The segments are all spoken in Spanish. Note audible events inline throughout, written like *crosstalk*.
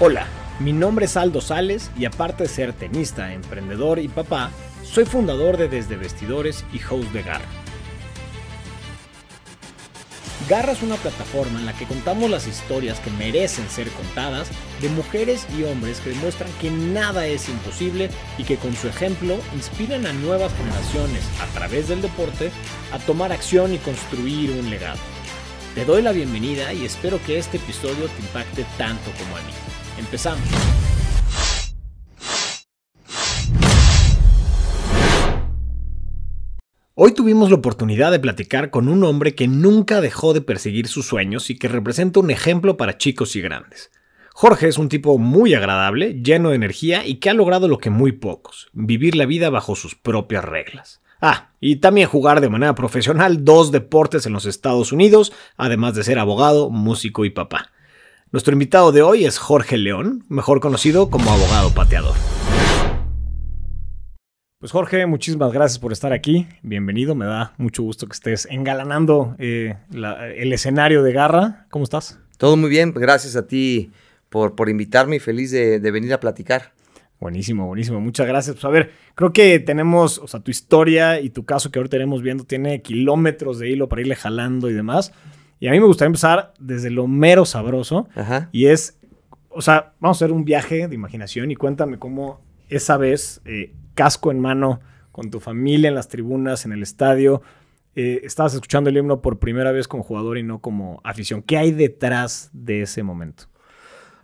Hola, mi nombre es Aldo Sales y aparte de ser tenista, emprendedor y papá, soy fundador de Desde Vestidores y host de Garra. Garra es una plataforma en la que contamos las historias que merecen ser contadas de mujeres y hombres que demuestran que nada es imposible y que con su ejemplo inspiran a nuevas generaciones a través del deporte a tomar acción y construir un legado. Te doy la bienvenida y espero que este episodio te impacte tanto como a mí. Empezamos. Hoy tuvimos la oportunidad de platicar con un hombre que nunca dejó de perseguir sus sueños y que representa un ejemplo para chicos y grandes. Jorge es un tipo muy agradable, lleno de energía y que ha logrado lo que muy pocos, vivir la vida bajo sus propias reglas. Ah, y también jugar de manera profesional dos deportes en los Estados Unidos, además de ser abogado, músico y papá. Nuestro invitado de hoy es Jorge León, mejor conocido como abogado pateador. Pues Jorge, muchísimas gracias por estar aquí. Bienvenido, me da mucho gusto que estés engalanando eh, el escenario de Garra. ¿Cómo estás? Todo muy bien, gracias a ti por, por invitarme y feliz de, de venir a platicar. Buenísimo, buenísimo. Muchas gracias. Pues a ver, creo que tenemos, o sea, tu historia y tu caso que ahora tenemos viendo tiene kilómetros de hilo para irle jalando y demás. Y a mí me gustaría empezar desde lo mero sabroso. Ajá. Y es, o sea, vamos a hacer un viaje de imaginación y cuéntame cómo esa vez, eh, casco en mano, con tu familia en las tribunas, en el estadio, eh, estabas escuchando el himno por primera vez como jugador y no como afición. ¿Qué hay detrás de ese momento?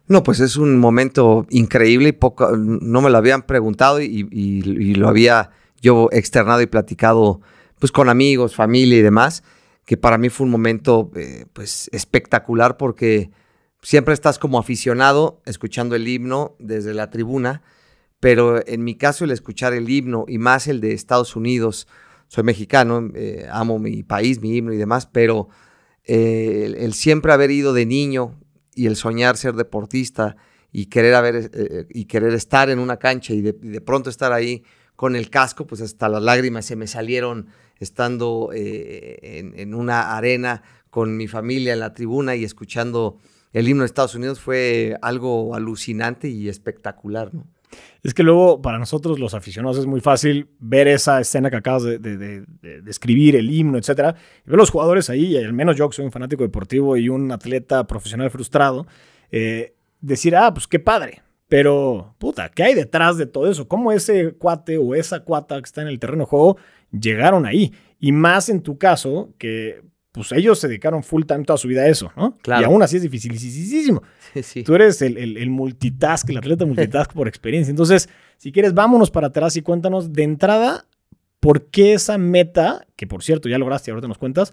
No, pues es un momento increíble y poco, no me lo habían preguntado y, y, y, lo había yo externado y platicado pues con amigos, familia y demás, que para mí fue un momento eh, pues espectacular porque siempre estás como aficionado escuchando el himno desde la tribuna, pero en mi caso el escuchar el himno y más el de Estados Unidos, soy mexicano, eh, amo mi país, mi himno y demás, pero eh, el, siempre haber ido de niño y el soñar ser deportista y querer, haber, y querer estar en una cancha y de, y de, pronto estar ahí con el casco, pues hasta las lágrimas se me salieron estando eh, en, una arena con mi familia en la tribuna y escuchando el himno de Estados Unidos fue algo alucinante y espectacular, ¿no? Es que luego para nosotros los aficionados es muy fácil ver esa escena que acabas de, de, de, de escribir, el himno, etcétera, y ver los jugadores ahí, al menos yo que soy un fanático deportivo y un atleta profesional frustrado, eh, decir, ah, pues qué padre, pero puta, ¿qué hay detrás de todo eso? ¿Cómo ese cuate o esa cuata que está en el terreno de juego llegaron ahí? Y más en tu caso, que pues ellos se dedicaron full time toda su vida a eso, ¿no? Claro. Y aún así es dificilísimo. Sí, sí. Tú eres el, el, el, multitask, el atleta multitask por experiencia. Entonces, si quieres, vámonos para atrás y cuéntanos de entrada por qué esa meta, que por cierto ya lograste, ahorita nos cuentas,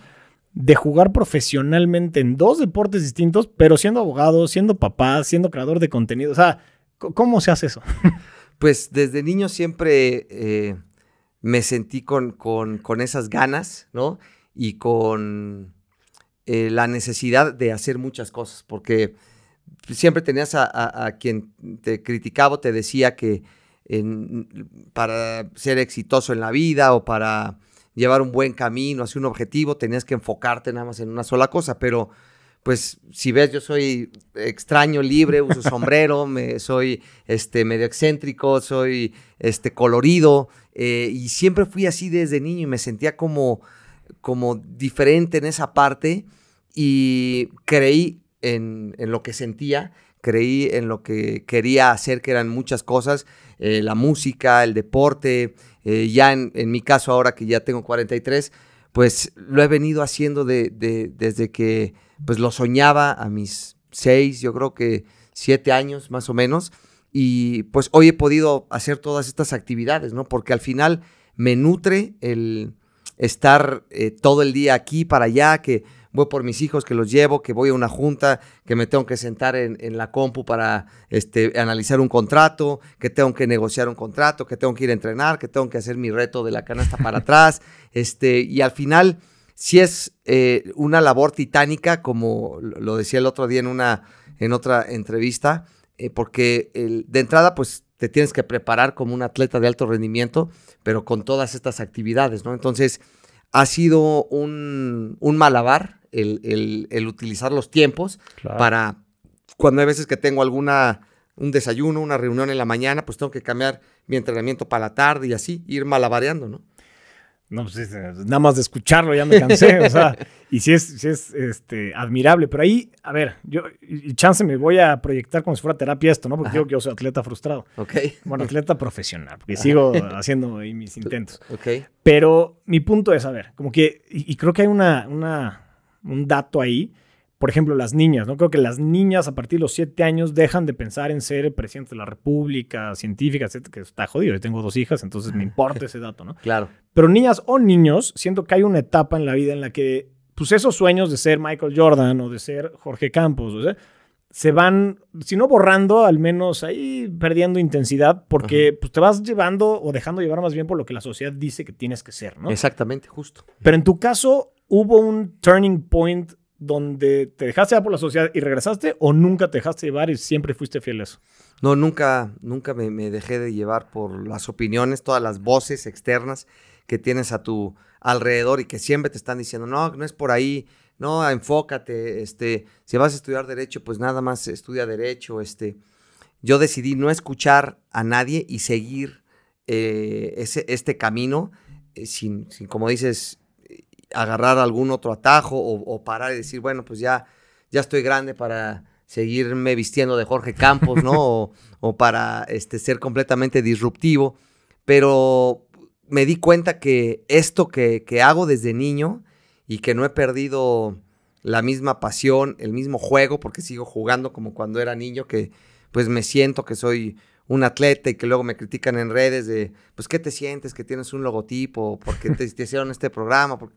de jugar profesionalmente en dos deportes distintos, pero siendo abogado, siendo papá, siendo creador de contenido. O sea, ¿cómo se hace eso? *laughs* Pues desde niño siempre eh, me sentí con, con, con esas ganas, ¿no? y con eh, la necesidad de hacer muchas cosas, porque siempre tenías a, quien te criticaba te decía que para ser exitoso en la vida o para llevar un buen camino hacia un objetivo tenías que enfocarte nada más en una sola cosa, pero pues si ves, yo soy extraño, libre, uso *laughs* sombrero, me, soy este, medio excéntrico, soy este, colorido, eh, y siempre fui así desde niño y me sentía como, como diferente en esa parte y creí en, en, lo que sentía, creí en lo que quería hacer, que eran muchas cosas, eh, la música, el deporte, eh, ya en, en, mi caso ahora que ya tengo 43, pues lo he venido haciendo de, de, desde que pues lo soñaba a mis seis, yo creo que siete años más o menos, y pues hoy he podido hacer todas estas actividades, ¿no? Porque al final me nutre el estar eh, todo el día aquí para allá, que voy por mis hijos, que los llevo, que voy a una junta, que me tengo que sentar en, en, la compu para este, analizar un contrato, que tengo que negociar un contrato, que tengo que ir a entrenar, que tengo que hacer mi reto de la canasta para *laughs* atrás, este, y al final si es eh, una labor titánica, como lo decía el otro día en, una, en otra entrevista, eh, porque el, de entrada, pues te tienes que preparar como un atleta de alto rendimiento, pero con todas estas actividades, ¿no? Entonces, ha sido un, un malabar el, el, el, utilizar los tiempos claro. para cuando hay veces que tengo alguna un desayuno, una reunión en la mañana, pues tengo que cambiar mi entrenamiento para la tarde y así, ir malabareando, ¿no? No, pues nada más de escucharlo ya me cansé, o sea, y sí es, es este, admirable, pero ahí, a ver, yo, y chance me voy a proyectar como si fuera terapia esto, ¿no? Porque yo, yo soy atleta frustrado. Ok. Bueno, atleta profesional, porque sigo *laughs* haciendo ahí mis intentos. Ok. Pero mi punto es, a ver, como que, y, y creo que hay una, una, un dato ahí, por ejemplo, las niñas, ¿no? Creo que las niñas a partir de los siete años dejan de pensar en ser presidente de la República, científica, etcétera, que está jodido. Yo tengo dos hijas, entonces me importa *laughs* ese dato, ¿no? Claro. Pero niñas o niños, siento que hay una etapa en la vida en la que, pues esos sueños de ser Michael Jordan o de ser Jorge Campos, o sea, se van, si no borrando, al menos ahí perdiendo intensidad, porque pues, te vas llevando o dejando llevar más bien por lo que la sociedad dice que tienes que ser, ¿no? Exactamente, justo. Pero en tu caso, ¿hubo un turning point donde te dejaste llevar por la sociedad y regresaste o nunca te dejaste llevar y siempre fuiste fiel a eso? No, nunca, nunca me, dejé de llevar por las opiniones, todas las voces externas que tienes a tu alrededor y que siempre te están diciendo, no, no es por ahí, no, enfócate, este, si vas a estudiar derecho, pues nada más estudia derecho, este. Yo decidí no escuchar a nadie y seguir eh, ese, este camino eh, sin, sin, como dices, agarrar algún otro atajo o, o, parar y decir, bueno, pues ya, ya estoy grande para seguirme vistiendo de Jorge Campos, ¿no? *laughs* o, o, para este, ser completamente disruptivo. Pero me di cuenta que esto que, que, hago desde niño y que no he perdido la misma pasión, el mismo juego, porque sigo jugando como cuando era niño, que pues me siento que soy un atleta y que luego me critican en redes de, pues, ¿qué te sientes? Que tienes un logotipo, porque te, te hicieron este programa, porque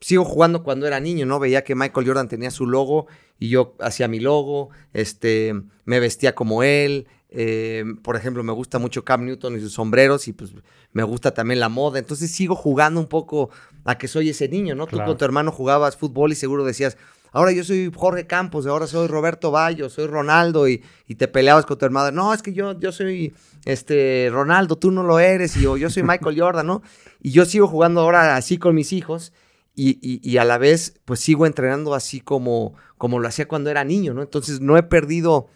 sigo jugando cuando era niño, ¿no? Veía que Michael Jordan tenía su logo y yo hacía mi logo, este, me vestía como él. Eh, por ejemplo, me gusta mucho Cam Newton y sus sombreros y pues me gusta también la moda. Entonces sigo jugando un poco a que soy ese niño, ¿no? Claro. Tú con tu hermano jugabas fútbol y seguro decías, ahora yo soy Jorge Campos, ahora soy Roberto Bayo, soy Ronaldo y, y, te peleabas con tu hermano. No, es que yo, yo soy este, Ronaldo, tú no lo eres y yo, yo soy Michael Jordan, ¿no? Y yo sigo jugando ahora así con mis hijos y, y, y, a la vez, pues sigo entrenando así como, como lo hacía cuando era niño, ¿no? Entonces no he perdido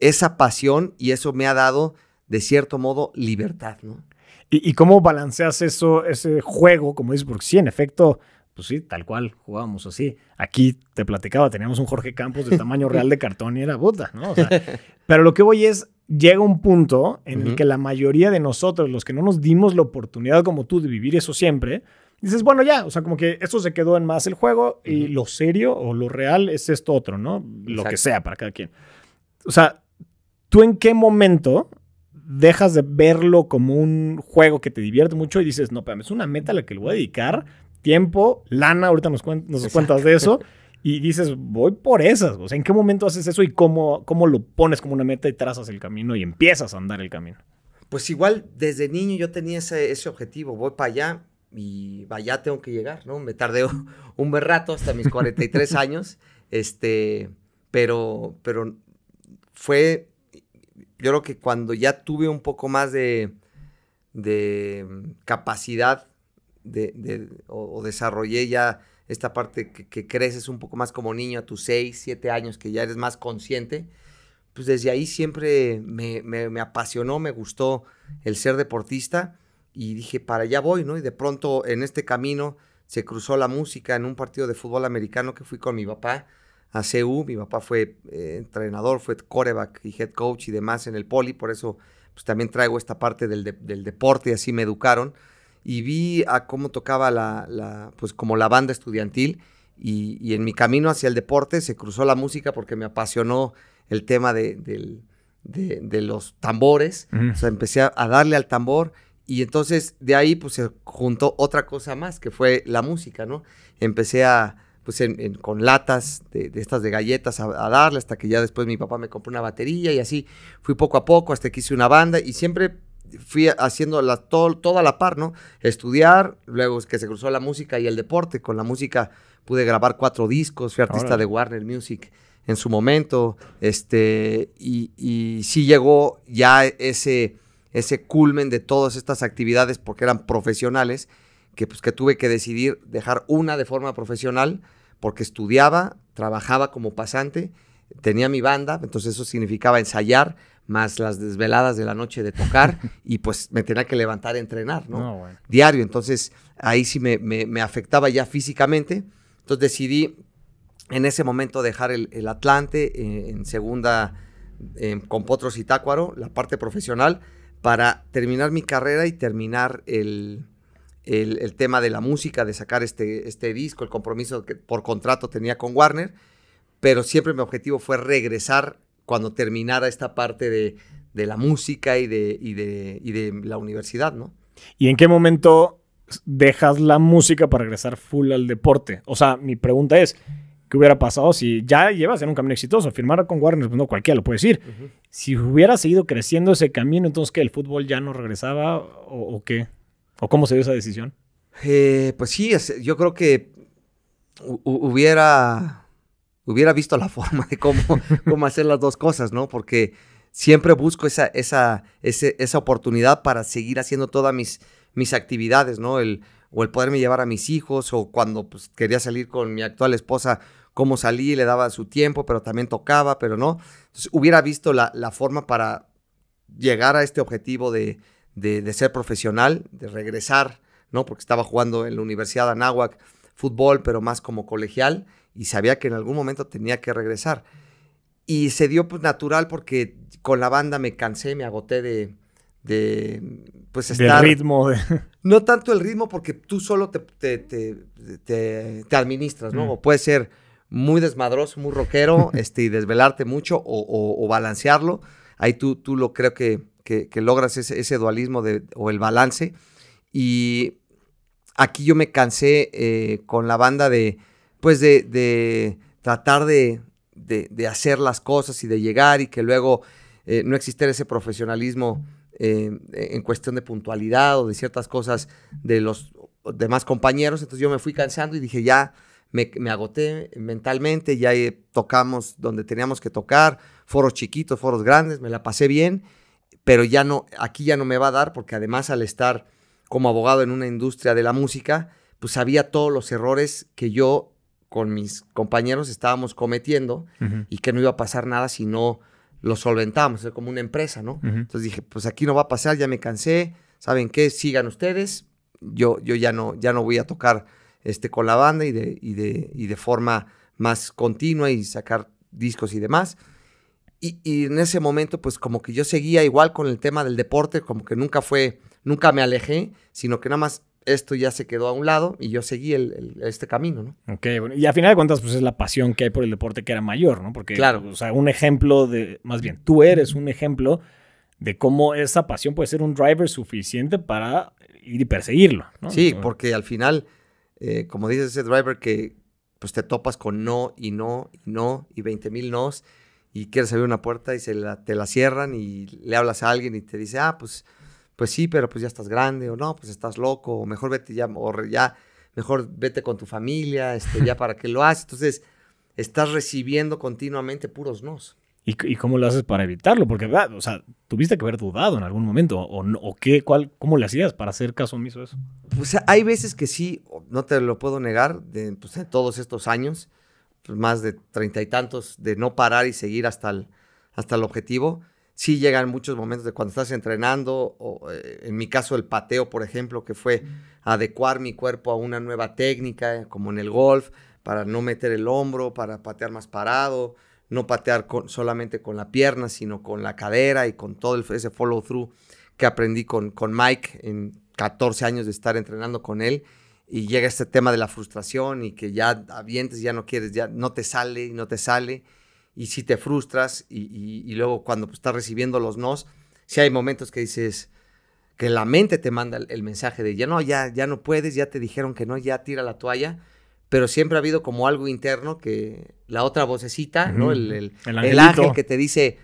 esa pasión y eso me ha dado, de cierto modo, libertad, ¿no? ¿Y, y cómo balanceas eso, ese juego, como dices? Porque sí, en efecto, pues sí, tal cual, jugábamos así. Aquí te platicaba, teníamos un Jorge Campos de tamaño real de cartón y era puta, ¿no? O sea, *laughs* pero lo que voy es, llega un punto en uh -huh. el que la mayoría de nosotros, los que no nos dimos la oportunidad como tú de vivir eso siempre, dices, bueno, ya, o sea, como que esto se quedó en más el juego y uh -huh. lo serio o lo real es esto otro, ¿no? Lo Exacto. que sea para cada quien. O sea, ¿tú en qué momento dejas de verlo como un juego que te divierte mucho y dices, no, espérame, es una meta a la que le voy a dedicar tiempo, lana, ahorita nos, cuen nos cuentas de eso, *laughs* y dices, voy por esas. O sea, ¿en qué momento haces eso y cómo, cómo lo pones como una meta y trazas el camino y empiezas a andar el camino? Pues igual, desde niño yo tenía ese, ese objetivo, voy para allá y allá tengo que llegar, ¿no? Me tardé *laughs* un buen rato, hasta mis 43 *laughs* años, este, pero, pero fue, yo creo que cuando ya tuve un poco más de, de capacidad de, de, o, o, desarrollé ya esta parte que, que, creces un poco más como niño a tus 6, 7 años, que ya eres más consciente, pues desde ahí siempre me, me, me, apasionó, me gustó el ser deportista y dije, para allá voy, ¿no? Y de pronto en este camino se cruzó la música en un partido de fútbol americano que fui con mi papá a CU, mi papá fue eh, entrenador, fue coreback y head coach y demás en el poli, por eso pues también traigo esta parte del, de, del deporte y así me educaron y vi a cómo tocaba la, la pues como la banda estudiantil y, y, en mi camino hacia el deporte se cruzó la música porque me apasionó el tema de, de, de, de los tambores, -huh. o sea, empecé a, a, darle al tambor y entonces de ahí pues se juntó otra cosa más que fue la música, ¿no? Empecé a pues en, en, con latas de, de, estas de galletas a, a, darle hasta que ya después mi papá me compró una batería y así fui poco a poco hasta que hice una banda y siempre fui haciendo la, todo, toda la par, ¿no? Estudiar, luego que se cruzó la música y el deporte. Con la música pude grabar cuatro discos, fui artista Ahora. de Warner Music en su momento, este, y, y sí llegó ya ese, ese culmen de todas estas actividades porque eran profesionales, que pues que tuve que decidir dejar una de forma profesional porque estudiaba, trabajaba como pasante, tenía mi banda, entonces eso significaba ensayar, más las desveladas de la noche de tocar, *laughs* y pues me tenía que levantar a entrenar, ¿no? Diario, entonces ahí sí me, me, afectaba ya físicamente, entonces decidí en ese momento dejar el, Atlante eh, en segunda con Potros y Tácuaro, la parte profesional, para terminar mi carrera y terminar el, el, tema de la música, de sacar este, este disco, el compromiso que por contrato tenía con Warner, pero siempre mi objetivo fue regresar cuando terminara esta parte de, la música y de, y de, y de la universidad, ¿no? ¿Y en qué momento dejas la música para regresar full al deporte? O sea, mi pregunta es, ¿qué hubiera pasado si ya llevas en un camino exitoso? Firmar con Warner, pues no cualquiera lo puede decir. Si hubiera seguido creciendo ese camino, entonces que el fútbol ya no regresaba o qué? ¿O cómo se dio esa decisión? Eh, pues sí, yo creo que hubiera, hubiera visto la *laughs* forma de cómo, cómo hacer las dos cosas, ¿no? Porque siempre busco esa, esa, esa oportunidad para seguir haciendo todas mis, mis actividades, ¿no? El, o el poderme llevar a mis hijos, o cuando pues, quería salir con mi actual esposa, cómo salí, le daba su tiempo, pero también tocaba, pero no. Entonces, hubiera visto la, la forma para llegar a este objetivo de, de, ser profesional, de regresar, ¿no? Porque estaba jugando en la Universidad de Anáhuac fútbol, pero más como colegial, y sabía que en algún momento tenía que regresar. Y se dio pues natural porque con la banda me cansé, me agoté de, de pues estar... ritmo. *laughs* No tanto el ritmo porque tú solo te, te, administras, ¿no? Mm. O puede ser muy desmadroso, muy rockero, *laughs* este, y desvelarte mucho o, o, balancearlo. Ahí tú, tú lo creo que que, logras ese, dualismo de, o el balance. Y aquí yo me cansé eh, con la banda de, pues de, tratar de, hacer las cosas y de llegar y que luego eh, no existiera ese profesionalismo eh, en cuestión de puntualidad o de ciertas cosas de los demás compañeros. Entonces yo me fui cansando y dije, ya me, me agoté mentalmente, ya tocamos donde teníamos que tocar, foros chiquitos, foros grandes, me la pasé bien pero ya no, aquí ya no me va a dar porque además al estar como abogado en una industria de la música, pues sabía todos los errores que yo con mis compañeros estábamos cometiendo y que no iba a pasar nada si no lo solventábamos, como una empresa, ¿no? Entonces dije, pues aquí no va a pasar, ya me cansé, ¿saben qué? Sigan ustedes, yo, yo ya, no, ya no voy a tocar este, con la banda y de, y de, y de forma más continua y sacar discos y demás. Y, en ese momento, pues como que yo seguía igual con el tema del deporte, como que nunca fue, nunca me alejé, sino que nada más esto ya se quedó a un lado y yo seguí el, este camino, ¿no? Ok, bueno, y a final de cuentas, pues es la pasión que hay por el deporte que era mayor, ¿no? Porque, claro. o sea, un ejemplo de, más bien, tú eres un ejemplo de cómo esa pasión puede ser un driver suficiente para ir y perseguirlo, ¿no? Sí, porque al final, eh, como dices, ese driver que pues te topas con no y no y no y 20 mil nos y quieres abrir una puerta y se la, te la cierran y le hablas a alguien y te dice, ah, pues, pues sí, pero pues ya estás grande, o no, pues estás loco, o mejor vete ya, o ya, mejor vete con tu familia, este, ya para qué lo haces. Entonces, estás recibiendo continuamente puros nos. ¿Y, ¿Y, cómo lo haces para evitarlo? Porque, o sea, tuviste que haber dudado en algún momento, o, o qué, cuál, cómo le hacías para hacer caso omiso a eso. Pues hay veces que sí, no te lo puedo negar, de, pues, de todos estos años, pues, más de treinta y tantos de no parar y seguir hasta el, hasta el objetivo. Sí llegan muchos momentos de cuando estás entrenando, o eh, en mi caso el pateo, por ejemplo, que fue adecuar mi cuerpo a una nueva técnica, como en el golf, para no meter el hombro, para patear más parado, no patear solamente con la pierna, sino con la cadera y con todo ese follow through que aprendí con, con Mike en 14 años de estar entrenando con él y llega este tema de la frustración y que ya avientes, ya no quieres, ya no te sale y no te sale. Y si te frustras y, luego cuando pues, estás recibiendo los nos, si hay momentos que dices que la mente te manda el, mensaje de ya no, ya, ya no puedes, ya te dijeron que no, ya tira la toalla. Pero siempre ha habido como algo interno que la otra vocecita, ¿no? El, el, ángel que te dice,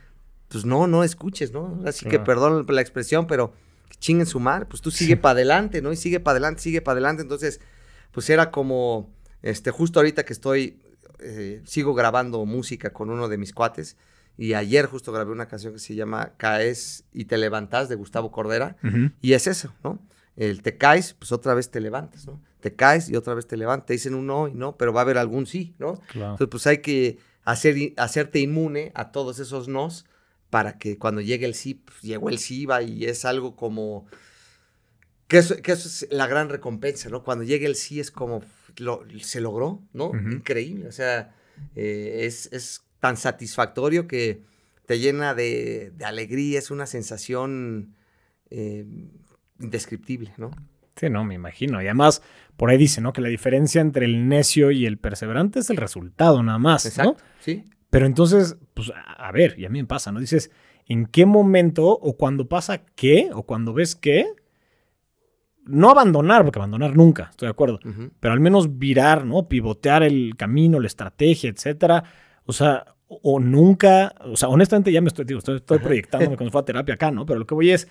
pues no, no escuches, ¿no? Así que perdón la expresión, pero chinguen su madre, pues tú sigue para adelante, ¿no? Y sigue para adelante, sigue para adelante. Entonces, pues era como, este, justo ahorita que estoy, eh, sigo grabando música con uno de mis cuates. Y ayer justo grabé una canción que se llama Caes y te levantas de Gustavo Cordera. Y es eso, ¿no? El te caes, pues otra vez te levantas, ¿no? Te caes y otra vez te levantas. Te dicen un no y no, pero va a haber algún sí, ¿no? Entonces, pues hay que hacer, hacerte inmune a todos esos nos para que cuando llegue el sí, pues, llegó el sí, va y es algo como... Que eso, que eso, es la gran recompensa, ¿no? Cuando llegue el sí es como, lo, se logró, ¿no? Increíble, o sea, eh, es, es, tan satisfactorio que te llena de, de alegría, es una sensación eh, indescriptible, ¿no? Sí, no, me imagino. Y además, por ahí dice, ¿no? Que la diferencia entre el necio y el perseverante es el resultado, nada más. Exacto, sí. Pero entonces, pues, a ver, y a mí me pasa, ¿no? Dices, ¿en qué momento o cuando pasa qué o cuando ves qué? No abandonar, porque abandonar nunca, estoy de acuerdo. Pero al menos virar, ¿no? Pivotear el camino, la estrategia, etcétera. O sea, o nunca, o sea, honestamente ya me estoy, digo, estoy, proyectándome cuando *laughs* fue a terapia acá, ¿no? Pero lo que voy es,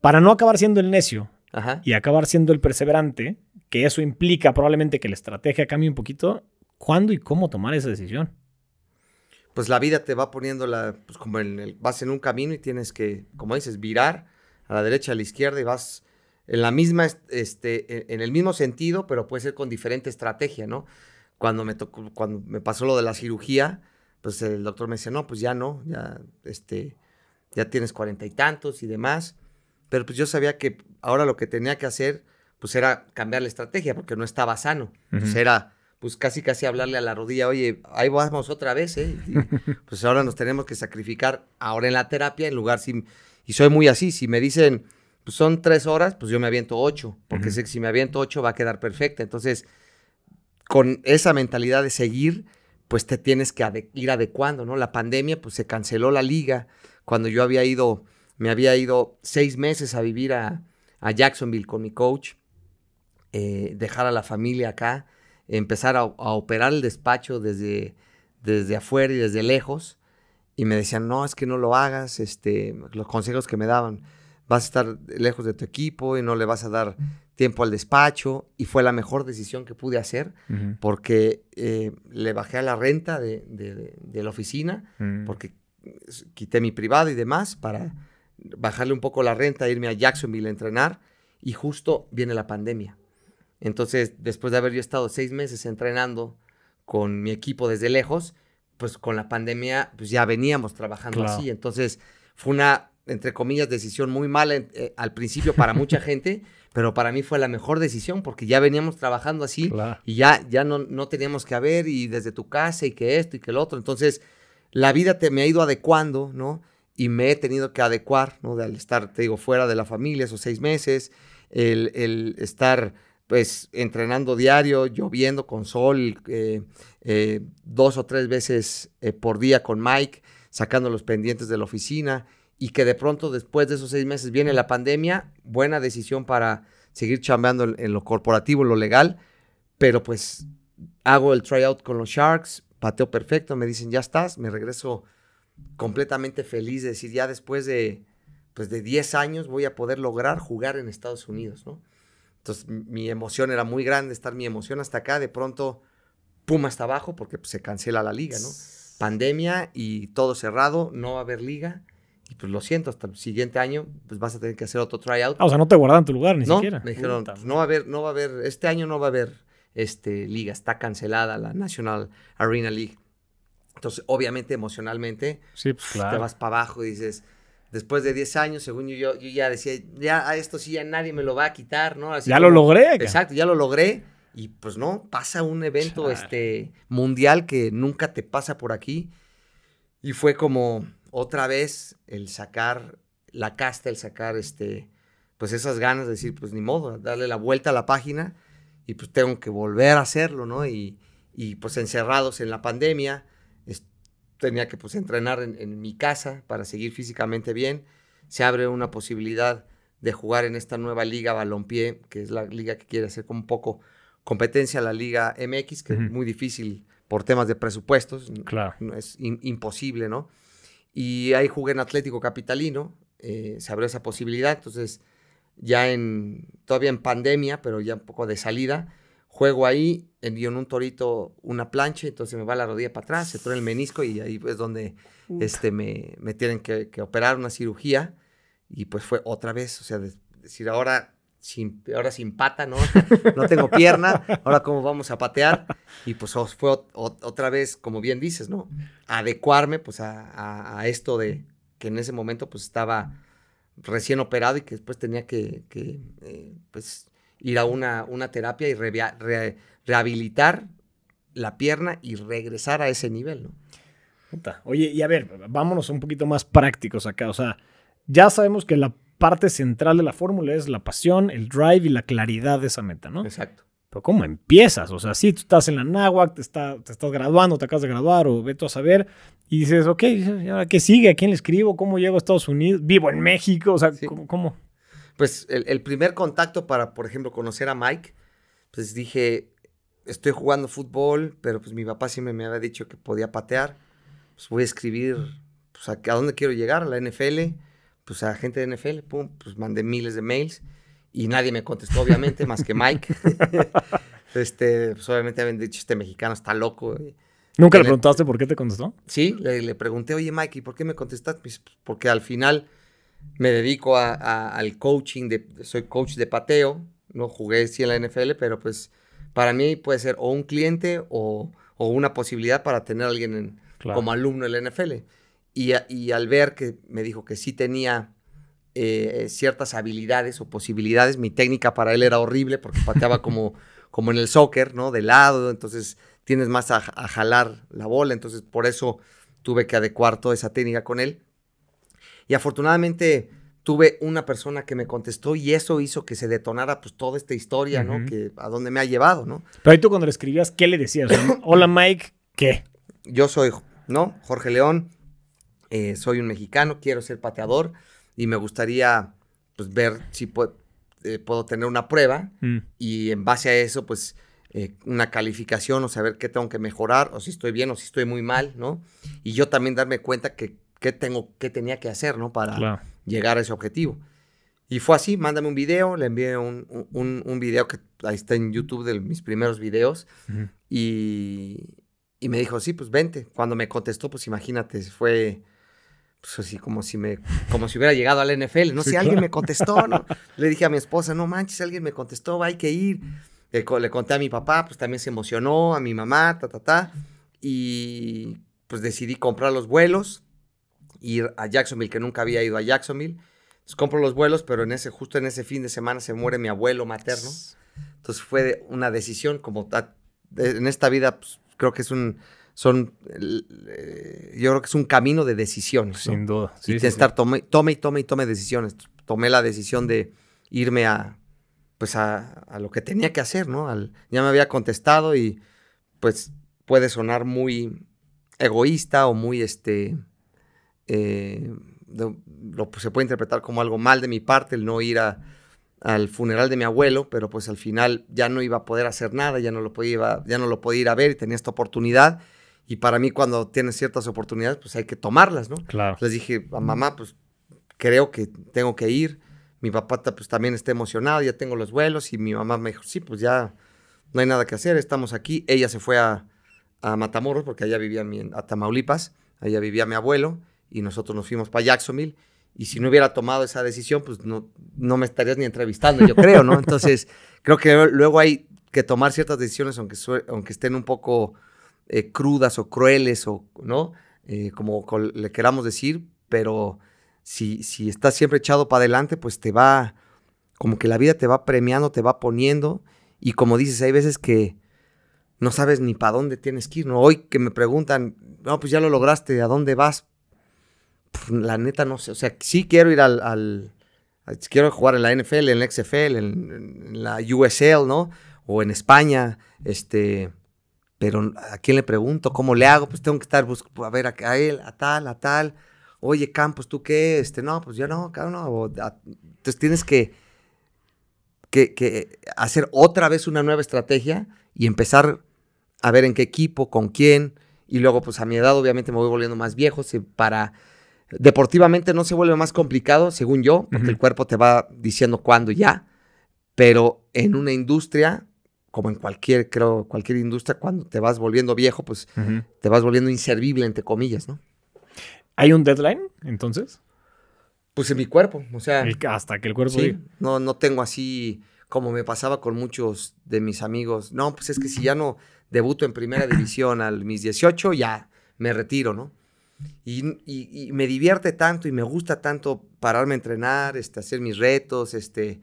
para no acabar siendo el necio y acabar siendo el perseverante, que eso implica probablemente que la estrategia cambie un poquito, ¿cuándo y cómo tomar esa decisión? Pues la vida te va poniendo la, pues como en el, vas en un camino y tienes que, como dices, virar a la derecha, a la izquierda y vas en la misma, este, en el mismo sentido, pero puede ser con diferente estrategia, ¿no? Cuando me tocó, cuando me pasó lo de la cirugía, pues el doctor me decía, no, pues ya no, ya, este, ya tienes cuarenta y tantos y demás. Pero pues yo sabía que ahora lo que tenía que hacer, pues era cambiar la estrategia, porque no estaba sano. Pues era, pues casi casi hablarle a la rodilla, oye, ahí vamos otra vez, ¿eh? *laughs* pues ahora nos tenemos que sacrificar ahora en la terapia, en lugar, si, y soy muy así, si me dicen, pues son tres horas, pues yo me aviento ocho, porque sé que si me aviento ocho va a quedar perfecta. Entonces, con esa mentalidad de seguir, pues te tienes que ir adecuando, ¿no? La pandemia, pues se canceló la liga. Cuando yo había ido, me había ido seis meses a vivir a, Jacksonville con mi coach, eh, dejar a la familia acá, empezar a, operar el despacho desde, desde afuera y desde lejos. Y me decían, no, es que no lo hagas, este, los consejos que me daban, vas a estar lejos de tu equipo y no le vas a dar tiempo al despacho y fue la mejor decisión que pude hacer porque eh, le bajé a la renta de, la oficina porque quité mi privado y demás para bajarle un poco la renta, irme a Jacksonville a entrenar y justo viene la pandemia. Entonces, después de haber yo estado seis meses entrenando con mi equipo desde lejos, pues con la pandemia pues ya veníamos trabajando así. Entonces, fue una, entre comillas, decisión muy mala eh, al principio para mucha *laughs* gente pero para mí fue la mejor decisión porque ya veníamos trabajando así y ya, ya no, no teníamos que haber y desde tu casa y que esto y que el otro. Entonces, la vida te, me ha ido adecuando, ¿no? Y me he tenido que adecuar, ¿no? De al estar, te digo, fuera de la familia esos seis meses, el, el estar, pues, entrenando diario, lloviendo con sol, eh, eh, dos o tres veces eh, por día con Mike, sacando los pendientes de la oficina y que de pronto después de esos seis meses viene la pandemia, buena decisión para seguir chambeando en, lo corporativo, en lo legal, pero pues hago el tryout con los Sharks, pateo perfecto, me dicen ya estás, me regreso completamente feliz de decir ya después de pues de 10 años voy a poder lograr jugar en Estados Unidos, ¿no? Entonces mi emoción era muy grande, estar mi emoción hasta acá, de pronto pum hasta abajo porque pues, se cancela la liga, ¿no? Pandemia y todo cerrado, no va a haber liga y pues lo siento, hasta el siguiente año pues vas a tener que hacer otro tryout. Ah, o sea, no te guardan tu lugar ni siquiera. Me dijeron, pues, no va a haber, no va a haber, este año no va a haber este, liga, está cancelada la National Arena League. Entonces, obviamente, emocionalmente, sí, pues, te vas para abajo y dices, después de 10 años, según yo, yo, ya decía, ya a esto sí ya nadie me lo va a quitar, ¿no? ya lo logré. Exacto, ya lo logré. Y pues no, pasa un evento este, mundial que nunca te pasa por aquí. Y fue como, otra vez el sacar la casta, el sacar este, pues esas ganas de decir, pues ni modo, darle la vuelta a la página y pues tengo que volver a hacerlo, ¿no? Y, y pues encerrados en la pandemia, tenía que pues entrenar en, mi casa para seguir físicamente bien. Se abre una posibilidad de jugar en esta nueva liga balompié, que es la liga que quiere hacer como un poco competencia a la liga MX, que es muy difícil por temas de presupuestos. Claro. Es imposible, ¿no? Y ahí jugué en Atlético Capitalino, eh, se abrió esa posibilidad, entonces ya en, todavía en pandemia, pero ya un poco de salida, juego ahí, envío en un torito una plancha, entonces me va la rodilla para atrás, se truena el menisco y ahí es donde este, me, me tienen que, operar una cirugía y pues fue otra vez, o sea, decir ahora sin, ahora sin pata, ¿no? *laughs* no tengo pierna, ahora cómo vamos a patear. Y pues fue otra vez, como bien dices, ¿no? Adecuarme pues a, esto de que en ese momento pues estaba recién operado y que después tenía que, eh, pues ir a una, una terapia y rehabilitar la pierna y regresar a ese nivel, ¿no? Oye, y a ver, vámonos un poquito más prácticos acá. O sea, ya sabemos que la parte central de la fórmula es la pasión, el drive y la claridad de esa meta, ¿no? Exacto. Pero ¿cómo empiezas? O sea, si tú estás en la náhuac, te, te estás graduando, te acabas de graduar o vete a saber y dices, ok, ¿ahora qué sigue? ¿A quién le escribo? ¿Cómo llego a Estados Unidos? ¿Vivo en México? O sea, ¿cómo, Pues el, primer contacto para, por ejemplo, conocer a Mike, pues dije, estoy jugando fútbol, pero pues mi papá siempre me había dicho que podía patear. Pues voy a escribir, pues a, a dónde quiero llegar, a la NFL, pues a gente de NFL, pum, pues mandé miles de mails y nadie me contestó, obviamente, más que Mike. *laughs* este, pues obviamente habían dicho, este mexicano está loco. ¿Nunca le preguntaste por qué te contestó? Sí, le, pregunté, oye Mike, ¿y por qué me contestaste? Pues, porque al final me dedico al coaching, de, soy coach de pateo, no jugué sí en la NFL, pero pues para mí puede ser o un cliente o, una posibilidad para tener a alguien como alumno en la NFL. Y, y, al ver que me dijo que sí tenía eh, ciertas habilidades o posibilidades. Mi técnica para él era horrible porque pateaba *laughs* como, como en el soccer, ¿no? De lado, entonces tienes más a, jalar la bola, entonces por eso tuve que adecuar toda esa técnica con él. Y afortunadamente tuve una persona que me contestó y eso hizo que se detonara pues toda esta historia, ¿no? Que a dónde me ha llevado, ¿no? Pero ahí tú cuando le escribías, ¿qué le decías? *coughs* Hola Mike, ¿qué? Yo soy, ¿no? Jorge León, eh, soy un mexicano, quiero ser pateador y me gustaría pues ver si eh, puedo, tener una prueba mm. y en base a eso pues eh, una calificación o saber qué tengo que mejorar o si estoy bien o si estoy muy mal, ¿no? Y yo también darme cuenta que qué tengo, qué tenía que hacer, ¿no? Para llegar a ese objetivo. Y fue así, mándame un video, le envié un, un, video que ahí está en YouTube de mis primeros videos y, y me dijo, sí, pues vente. Cuando me contestó, pues imagínate, fue pues así como si me, como si hubiera llegado al NFL, no sé, si alguien me contestó, ¿no? *laughs* Le dije a mi esposa, no manches, alguien me contestó, hay que ir. Le, conté a mi papá, pues también se emocionó, a mi mamá, ta, ta, ta. Y pues decidí comprar los vuelos, ir a Jacksonville, que nunca había ido a Jacksonville. Entonces compro los vuelos, pero en ese, justo en ese fin de semana se muere mi abuelo materno. Entonces fue una decisión, como en esta vida, pues, creo que es un, son, eh, yo creo que es un camino de decisiones. Sin duda. y de estar, tome, tome y tome y tome decisiones. Tomé la decisión de irme a, pues a, lo que tenía que hacer, ¿no? Al, ya me había contestado y pues puede sonar muy egoísta o muy, este, eh, lo, se puede interpretar como algo mal de mi parte el no ir a, al funeral de mi abuelo, pero pues al final ya no iba a poder hacer nada, ya no lo podía, ya no lo podía ir a ver y tenía esta oportunidad y para mí cuando tienes ciertas oportunidades, pues hay que tomarlas, ¿no? Claro. Les dije a mamá, pues creo que tengo que ir. Mi papá pues también está emocionado, ya tengo los vuelos y mi mamá me dijo, sí, pues ya no hay nada que hacer, estamos aquí. Ella se fue a, Matamoros porque allá vivía mi, a Tamaulipas, allá vivía mi abuelo y nosotros nos fuimos para Jacksonville. Y si no hubiera tomado esa decisión, pues no, no me estarías ni entrevistando, yo creo, ¿no? Entonces, *laughs* creo que luego hay que tomar ciertas decisiones, aunque, aunque estén un poco eh, crudas o crueles o, ¿no? Eh, como le queramos decir, pero si, si estás siempre echado para adelante, pues te va, como que la vida te va premiando, te va poniendo, y como dices, hay veces que no sabes ni para dónde tienes que ir, ¿no? Hoy que me preguntan, no, pues ya lo lograste, ¿a dónde vas? La neta no sé, o sea, sí quiero ir al, quiero jugar en la NFL, en la XFL, en, la USL, ¿no? O en España, este pero ¿a quién le pregunto? ¿Cómo le hago? Pues tengo que estar a ver, a, él, a tal, a tal. Oye, Campos, ¿tú qué? Este, no, pues ya no, cabrón, no. entonces tienes que, que, hacer otra vez una nueva estrategia y empezar a ver en qué equipo, con quién. Y luego, pues a mi edad, obviamente me voy volviendo más viejo. para. Deportivamente no se vuelve más complicado, según yo, porque el cuerpo te va diciendo cuándo ya. Pero en una industria como en cualquier, creo, cualquier industria, cuando te vas volviendo viejo, pues te vas volviendo inservible, entre comillas, ¿no? ¿Hay un deadline, entonces? Pues en mi cuerpo, o sea. hasta que el cuerpo. Sí, no, no tengo así como me pasaba con muchos de mis amigos. No, pues es que si ya no debuto en primera división a mis 18, ya me retiro, ¿no? Y, me divierte tanto y me gusta tanto pararme a entrenar, este, hacer mis retos, este,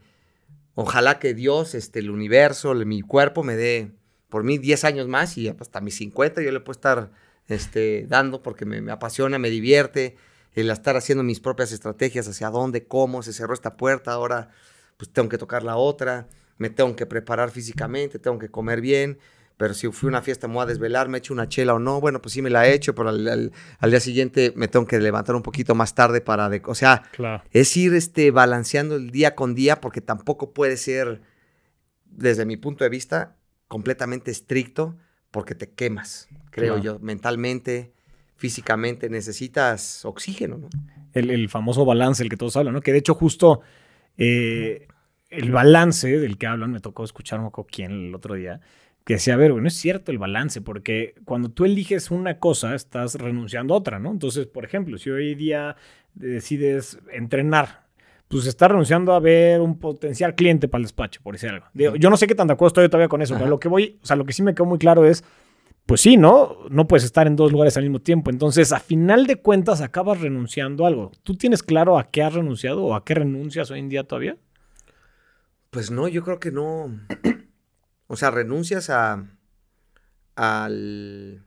ojalá que Dios, este, el universo, mi cuerpo me dé por mí 10 años más y hasta mis 50 yo le puedo estar este, dando porque me, apasiona, me divierte el estar haciendo mis propias estrategias hacia dónde, cómo, se cerró esta puerta, ahora pues tengo que tocar la otra, me tengo que preparar físicamente, tengo que comer bien, pero si fui a una fiesta me voy a desvelar, me echo una chela o no, bueno, pues sí me la he hecho, pero al, día siguiente me tengo que levantar un poquito más tarde para, de, o sea, es ir este, balanceando el día con día porque tampoco puede ser, desde mi punto de vista, completamente estricto porque te quemas, creo yo, mentalmente, físicamente, necesitas oxígeno, ¿no? El, el, famoso balance, el que todos hablan, ¿no? Que de hecho justo eh, el balance del que hablan, me tocó escuchar un poco quién el otro día, que decía, a ver, no es cierto el balance, porque cuando tú eliges una cosa, estás renunciando a otra, ¿no? Entonces, por ejemplo, si hoy día decides entrenar, pues estás renunciando a ver un potencial cliente para el despacho, por decir algo. yo no sé qué tan de acuerdo estoy todavía con eso, pero lo que voy, o sea, lo que sí me quedó muy claro es, pues sí, ¿no? No puedes estar en dos lugares al mismo tiempo. Entonces, a final de cuentas, acabas renunciando a algo. ¿Tú tienes claro a qué has renunciado o a qué renuncias hoy en día todavía? Pues no, yo creo que no. O sea, renuncias a. al.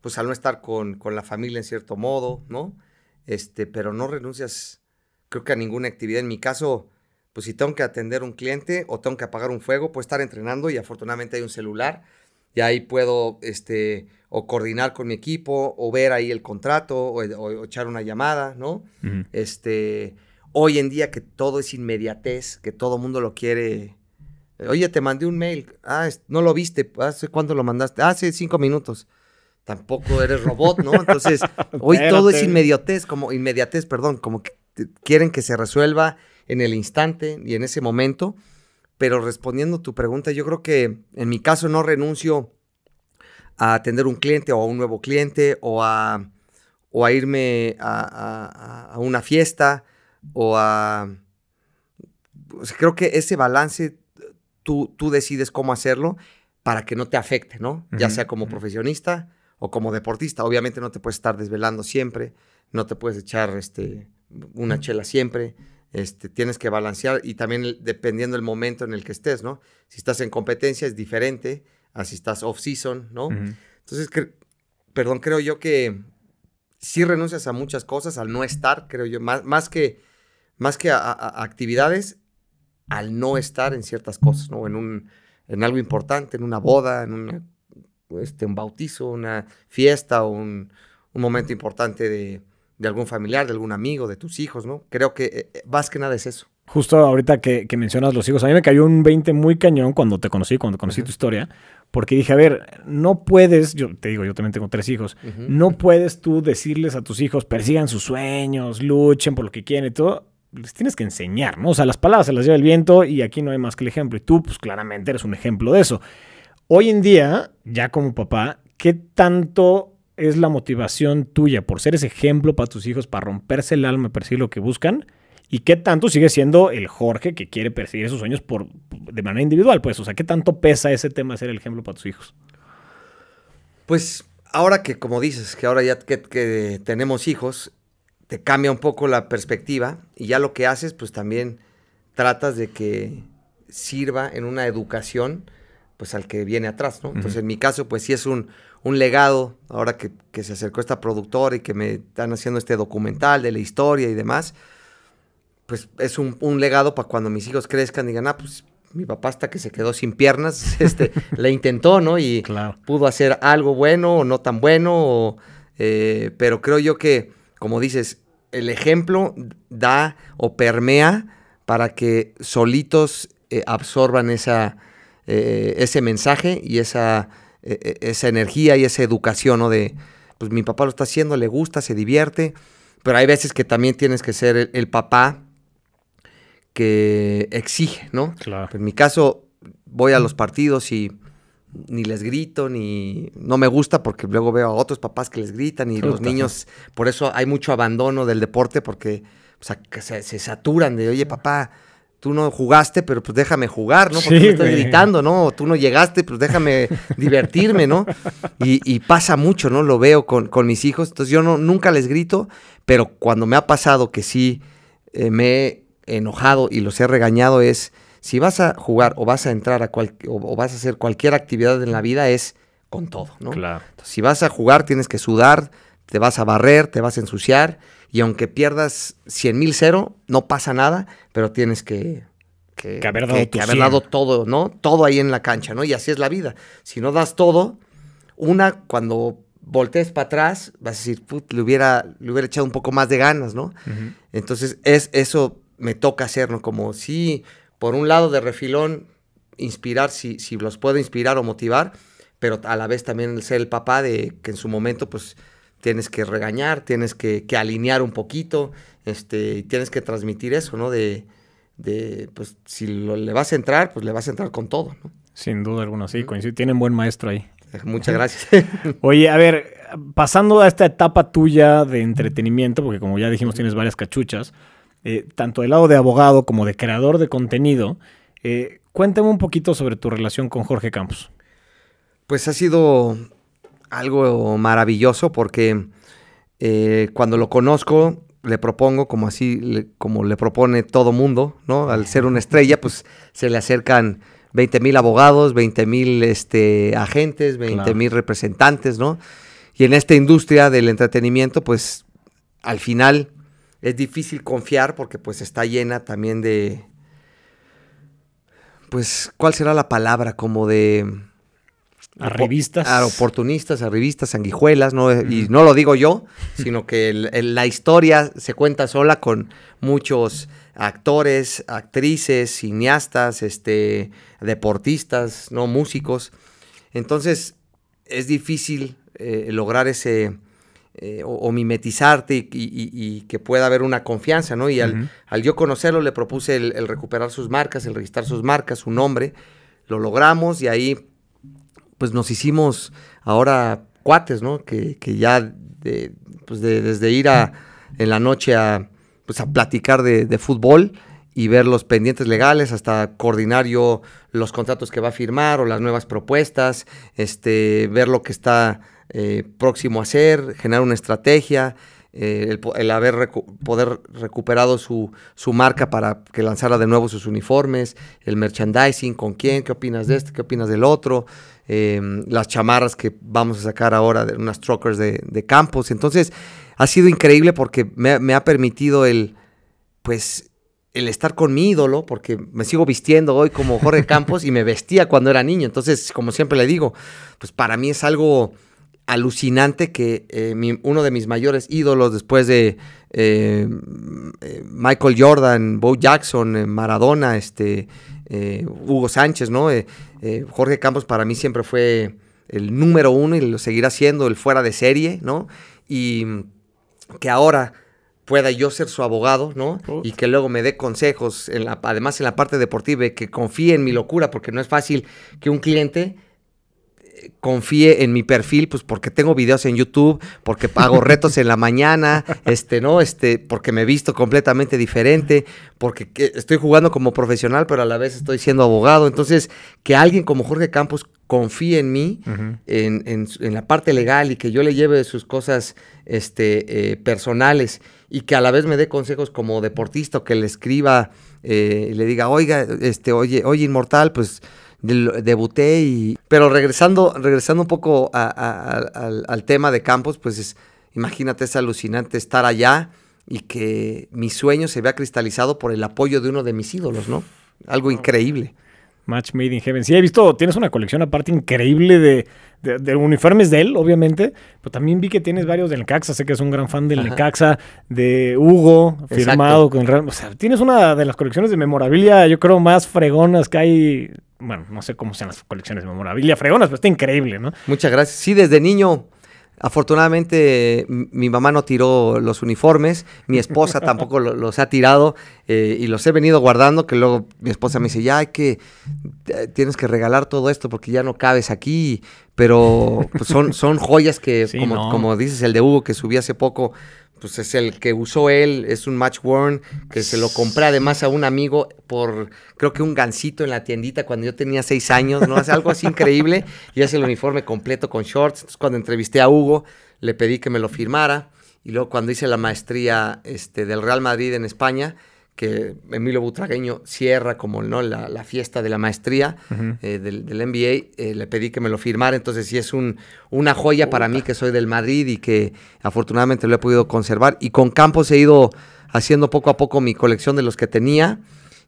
Pues al no estar con, con la familia en cierto modo, ¿no? Este, pero no renuncias, creo que a ninguna actividad. En mi caso, pues si tengo que atender un cliente o tengo que apagar un fuego, puedo estar entrenando y afortunadamente hay un celular y ahí puedo este, o coordinar con mi equipo o ver ahí el contrato o, echar una llamada, ¿no? este, hoy en día que todo es inmediatez, que todo mundo lo quiere. Oye, te mandé un mail. Ah, no lo viste. ¿Hace cuándo lo mandaste? Hace cinco minutos. Tampoco eres robot, ¿no? Entonces, *laughs* hoy todo es inmediatez, como inmediatez, perdón, como que quieren que se resuelva en el instante y en ese momento. Pero respondiendo a tu pregunta, yo creo que en mi caso no renuncio a atender un cliente o a un nuevo cliente o a, o a irme a, una fiesta o a... creo que ese balance tú, tú decides cómo hacerlo para que no te afecte, ¿no? Ya sea como profesionista o como deportista. Obviamente no te puedes estar desvelando siempre, no te puedes echar este, una chela siempre. Este, tienes que balancear y también dependiendo del momento en el que estés, ¿no? Si estás en competencia es diferente a si estás off-season, ¿no? Entonces, perdón, creo yo que sí renuncias a muchas cosas al no estar, creo yo, más, más que, más que a, actividades, al no estar en ciertas cosas, ¿no? En, un, en algo importante, en una boda, en este, un bautizo, una fiesta, un, un momento importante de, de algún familiar, de algún amigo, de tus hijos, ¿no? Creo que eh, eh, más que nada es eso. Justo ahorita que, mencionas los hijos, a mí me cayó un 20 muy cañón cuando te conocí, cuando conocí tu historia, porque dije, a ver, no puedes, yo te digo, yo también tengo tres hijos, no puedes tú decirles a tus hijos, persigan sus sueños, luchen por lo que quieren y todo, les tienes que enseñar, ¿no? O sea, las palabras se las lleva el viento y aquí no hay más que el ejemplo. Y tú, pues claramente eres un ejemplo de eso. Hoy en día, ya como papá, ¿qué tanto es la motivación tuya por ser ese ejemplo para tus hijos, para romperse el alma, perseguir lo que buscan? ¿Y qué tanto sigue siendo el Jorge que quiere perseguir esos sueños por, de manera individual? Pues, o sea, ¿qué tanto pesa ese tema de ser el ejemplo para tus hijos? Pues ahora que, como dices, que ahora ya que, que tenemos hijos, te cambia un poco la perspectiva y ya lo que haces, pues también tratas de que sirva en una educación pues al que viene atrás, ¿no? Entonces, en mi caso, pues sí es un, un legado, ahora que, se acercó esta productora y que me están haciendo este documental de la historia y demás, pues es un, legado para cuando mis hijos crezcan y digan, ah, pues mi papá hasta que se quedó sin piernas, *laughs* este, le intentó, ¿no? Y pudo hacer algo bueno o no tan bueno, eh, pero creo yo que, como dices, el ejemplo da o permea para que solitos eh, absorban esa eh, ese mensaje y esa, esa energía y esa educación, ¿no? De, pues mi papá lo está haciendo, le gusta, se divierte, pero hay veces que también tienes que ser el, papá que exige, ¿no? Claro. En mi caso, voy a los partidos y, ni les grito, ni no me gusta porque luego veo a otros papás que les gritan y los niños, por eso hay mucho abandono del deporte porque se, se, saturan de, oye papá, tú no jugaste, pero pues déjame jugar, ¿no? Porque me estás gritando, ¿no? Tú no llegaste, pues déjame *laughs* divertirme, ¿no? Y, pasa mucho, ¿no? Lo veo con, con, mis hijos. Entonces yo no, nunca les grito, pero cuando me ha pasado que sí eh, me he enojado y los he regañado es, si vas a jugar o vas a entrar a cual, o, vas a hacer cualquier actividad en la vida es con todo, ¿no? Claro. si vas a jugar tienes que sudar, te vas a barrer, te vas a ensuciar y aunque pierdas 100 mil cero, no pasa nada, pero tienes que, que, haber, dado, dado, todo, ¿no? Todo ahí en la cancha, ¿no? Y así es la vida. Si no das todo, una, cuando voltees para atrás, vas a decir, Put, le hubiera, le hubiera echado un poco más de ganas, ¿no? Entonces, es, eso me toca hacer, ¿no? Como si, por un lado, de refilón, inspirar, si, si los puedo inspirar o motivar, pero a la vez también ser el papá de que en su momento, pues, tienes que regañar, tienes que, alinear un poquito, este, y tienes que transmitir eso, ¿no? De, de pues, si le vas a entrar, pues le vas a entrar con todo, ¿no? Sin duda alguna, sí, coincido. Tienen buen maestro ahí. Muchas gracias. *laughs* Oye, a ver, pasando a esta etapa tuya de entretenimiento, porque como ya dijimos, tienes varias cachuchas, eh, tanto del lado de abogado como de creador de contenido, eh, cuéntame un poquito sobre tu relación con Jorge Campos. Pues ha sido algo maravilloso porque eh, cuando lo conozco le propongo, como así, como le propone todo mundo, ¿no? Al ser una estrella, pues se le acercan 20 mil abogados, 20 mil este, agentes, 20 mil representantes, ¿no? Y en esta industria del entretenimiento, pues al final es difícil confiar porque pues está llena también de, pues, ¿cuál será la palabra? Como de a revistas. A oportunistas, a revistas, sanguijuelas, ¿no? y no lo digo yo, *laughs* sino que la historia se cuenta sola con muchos actores, actrices, cineastas, este, deportistas, ¿no? Músicos. Entonces, es difícil eh, lograr ese, eh, o, mimetizarte y, que pueda haber una confianza, ¿no? Y al, yo conocerlo le propuse el, recuperar sus marcas, el registrar sus marcas, su nombre. Lo logramos y ahí pues nos hicimos ahora cuates, ¿no? Que, ya pues desde ir a, en la noche a, pues a platicar de, fútbol y ver los pendientes legales hasta coordinar yo los contratos que va a firmar o las nuevas propuestas, este, ver lo que está eh, próximo a hacer, generar una estrategia, eh, el, haber poder recuperado su, su, marca para que lanzara de nuevo sus uniformes, el merchandising, con quién, qué opinas de este, qué opinas del otro, Em, las chamarras que vamos a sacar ahora de unas truckers de, campos. Entonces, ha sido increíble porque me, ha permitido el, pues, el estar con mi ídolo, porque me sigo vistiendo hoy como Jorge Campos y me vestía cuando era niño. Entonces, como siempre le digo, pues para mí es algo alucinante que eh, uno de mis mayores ídolos después de eh, eh, Michael Jordan, Bo Jackson, Maradona, este, Hugo Sánchez, ¿no? Jorge Campos para mí siempre fue el número uno y lo seguirá siendo el fuera de serie, ¿no? Y que ahora pueda yo ser su abogado, ¿no? Y que luego me dé consejos, en la, además en la parte deportiva, que confíe en mi locura, porque no es fácil que un cliente confíe en mi perfil, pues porque tengo videos en YouTube, porque hago retos en la mañana, este, ¿no? Este, porque me he visto completamente diferente, porque estoy jugando como profesional, pero a la vez estoy siendo abogado. Entonces, que alguien como Jorge Campos confíe en mí, en, la parte legal y que yo le lleve sus cosas este, eh, personales y que a la vez me dé consejos como deportista o que le escriba eh, y le diga, oiga, este, oye, oye, inmortal, pues debuté y... Pero regresando, regresando un poco al, tema de Campos, pues es, imagínate, es alucinante estar allá y que mi sueño se vea cristalizado por el apoyo de uno de mis ídolos, ¿no? Algo increíble. Match Made in Heaven. Sí, he visto, tienes una colección aparte increíble de, uniformes de él, obviamente, pero también vi que tienes varios del Necaxa, sé que es un gran fan del Necaxa, de Hugo, firmado con Real. O sea, tienes una de las colecciones de memorabilia, yo creo, más fregonas que hay. Bueno, no sé cómo sean las colecciones de memorabilia fregonas, pero está increíble, ¿no? Muchas gracias. Sí, desde niño Afortunadamente mi mamá no tiró los uniformes, mi esposa *laughs* tampoco los ha tirado eh, y los he venido guardando, que luego mi esposa me dice, ya hay que, tienes que regalar todo esto porque ya no cabes aquí, pero pues, son, son joyas que, *laughs* como, como dices, el de Hugo que subí hace poco, pues es el que usó él, es un match worn, que se lo compré además a un amigo por, creo que un gancito en la tiendita cuando yo tenía seis años, ¿no? Es algo así increíble, *laughs* y es el uniforme completo con shorts. Entonces cuando entrevisté a Hugo, le pedí que me lo firmara, y luego cuando hice la maestría este, del Real Madrid en España, que Emilio Butragueño cierra como ¿no? la, fiesta de la maestría eh, del, NBA, eh, le pedí que me lo firmara, entonces sí es un, una joya para mí que soy del Madrid y que afortunadamente lo he podido conservar. Y con Campos he ido haciendo poco a poco mi colección de los que tenía.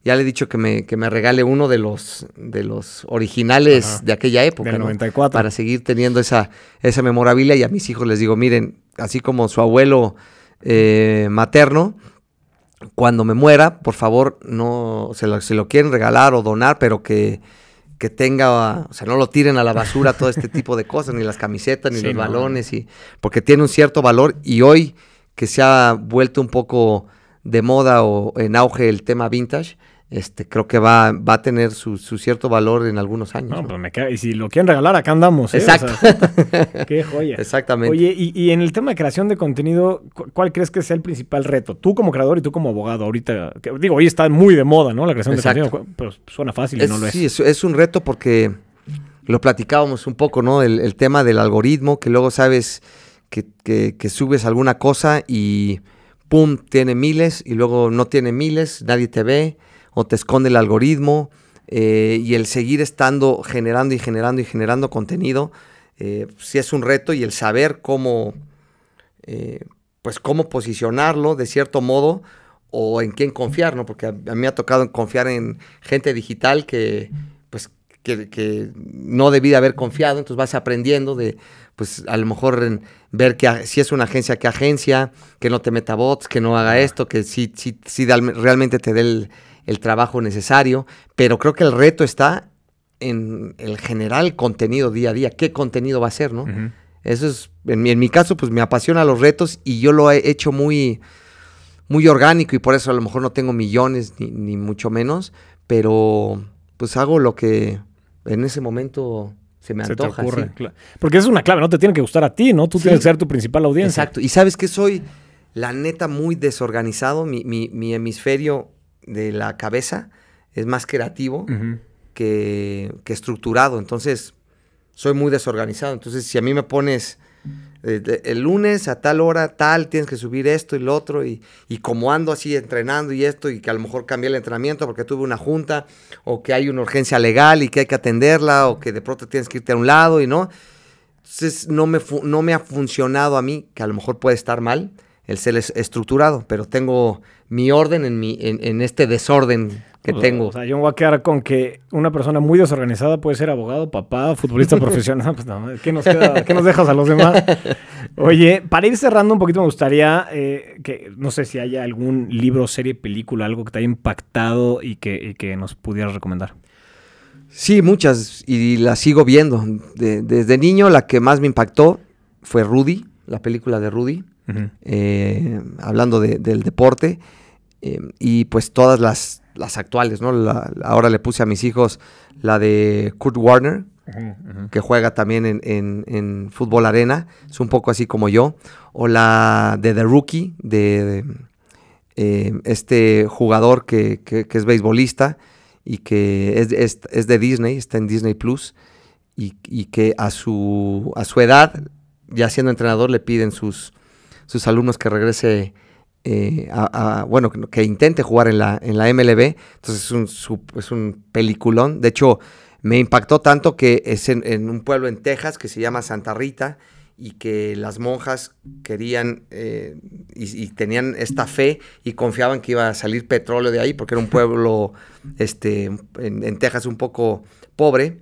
Ya le he dicho que me, que me regale uno de los, de los originales de aquella época. Del 94. Para seguir teniendo esa, esa memorabilia. Y a mis hijos les digo, miren, así como su abuelo eh, materno, cuando me muera, por favor, no se lo, lo quieren regalar o donar, pero que, que, tenga, o sea, no lo tiren a la basura todo este *laughs* tipo de cosas, ni las camisetas, ni los balones, y, porque tiene un cierto valor y hoy que se ha vuelto un poco de moda o en auge el tema vintage, este, creo que va, va a tener su, cierto valor en algunos años. No, Pues me y si lo quieren regalar, acá andamos. ¿eh? Exacto. *laughs* qué joya. Exactamente. Oye, y, en el tema de creación de contenido, ¿cuál crees que sea el principal reto? Tú como creador y tú como abogado, ahorita, digo, hoy está muy de moda, ¿no? La creación de contenido, pero suena fácil y no lo es. Sí, es, un reto porque lo platicábamos un poco, ¿no? El, tema del algoritmo, que luego sabes que, que subes alguna cosa y pum, tiene miles y luego no tiene miles, nadie te ve o te esconde el algoritmo eh, y el seguir estando generando y generando y generando contenido, eh, sí es un reto y el saber cómo, eh, pues cómo posicionarlo de cierto modo o en quién confiar, ¿no? Porque a, mí me ha tocado confiar en gente digital que, pues, que, no debí de haber confiado, entonces vas aprendiendo de, pues, a lo mejor ver que si es una agencia, qué agencia, que no te meta bots, que no haga esto, que sí, sí, sí realmente te dé el el trabajo necesario, pero creo que el reto está en el general contenido día a día, qué contenido va a ser, ¿no? Eso es, en mi, en mi, caso, pues me apasiona los retos y yo lo he hecho muy, muy orgánico y por eso a lo mejor no tengo millones ni, mucho menos, pero pues hago lo que en ese momento se me antoja. Porque es una clave, no te tiene que gustar a ti, ¿no? Tú tienes que ser tu principal audiencia. Exacto. Y sabes que soy, la neta, muy desorganizado. Mi, mi, mi hemisferio de la cabeza es más creativo que, estructurado. Entonces, soy muy desorganizado. Entonces, si a mí me pones eh, el lunes a tal hora, tal, tienes que subir esto y lo otro, y, como ando así entrenando y esto, y que a lo mejor cambié el entrenamiento porque tuve una junta, o que hay una urgencia legal y que hay que atenderla, o que de pronto tienes que irte a un lado y no. Entonces, no me, no me ha funcionado a mí, que a lo mejor puede estar mal, el ser estructurado, pero tengo mi orden en, mi, en, este desorden que tengo. O sea, yo me voy a quedar con que una persona muy desorganizada puede ser abogado, papá, futbolista *laughs* profesional. Pues no, ¿qué nos, ¿qué nos dejas a los demás? *laughs* Oye, para ir cerrando un poquito, me gustaría eh, que, no sé si haya algún libro, serie, película, algo que te haya impactado y que, que nos pudieras recomendar. Sí, muchas, y las sigo viendo. desde niño, la que más me impactó fue Rudy, la película de Rudy, eh, hablando del deporte. Eh, y pues todas las, las actuales, ¿no? ahora le puse a mis hijos la de Kurt Warner, que juega también en, fútbol arena, es un poco así como yo, o la de The Rookie, de, eh, este jugador que, es beisbolista y que es, de Disney, está en Disney Plus, y, y, que a su, a su edad, ya siendo entrenador, le piden sus, sus alumnos que regrese eh, a, bueno, que, intente jugar en la, en la MLB. Entonces es un, es un peliculón. De hecho, me impactó tanto que es en, un pueblo en Texas que se llama Santa Rita y que las monjas querían eh, y, tenían esta fe y confiaban que iba a salir petróleo de ahí porque era un pueblo *laughs* este, en Texas un poco pobre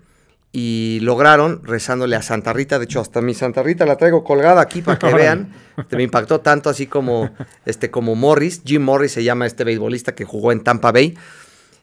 y lograron rezándole a Santa Rita. De hecho, hasta mi Santa Rita la traigo colgada aquí para que *laughs* vean. me impactó tanto así como, este, como Morris. Jim Morris se llama este beisbolista que jugó en Tampa Bay.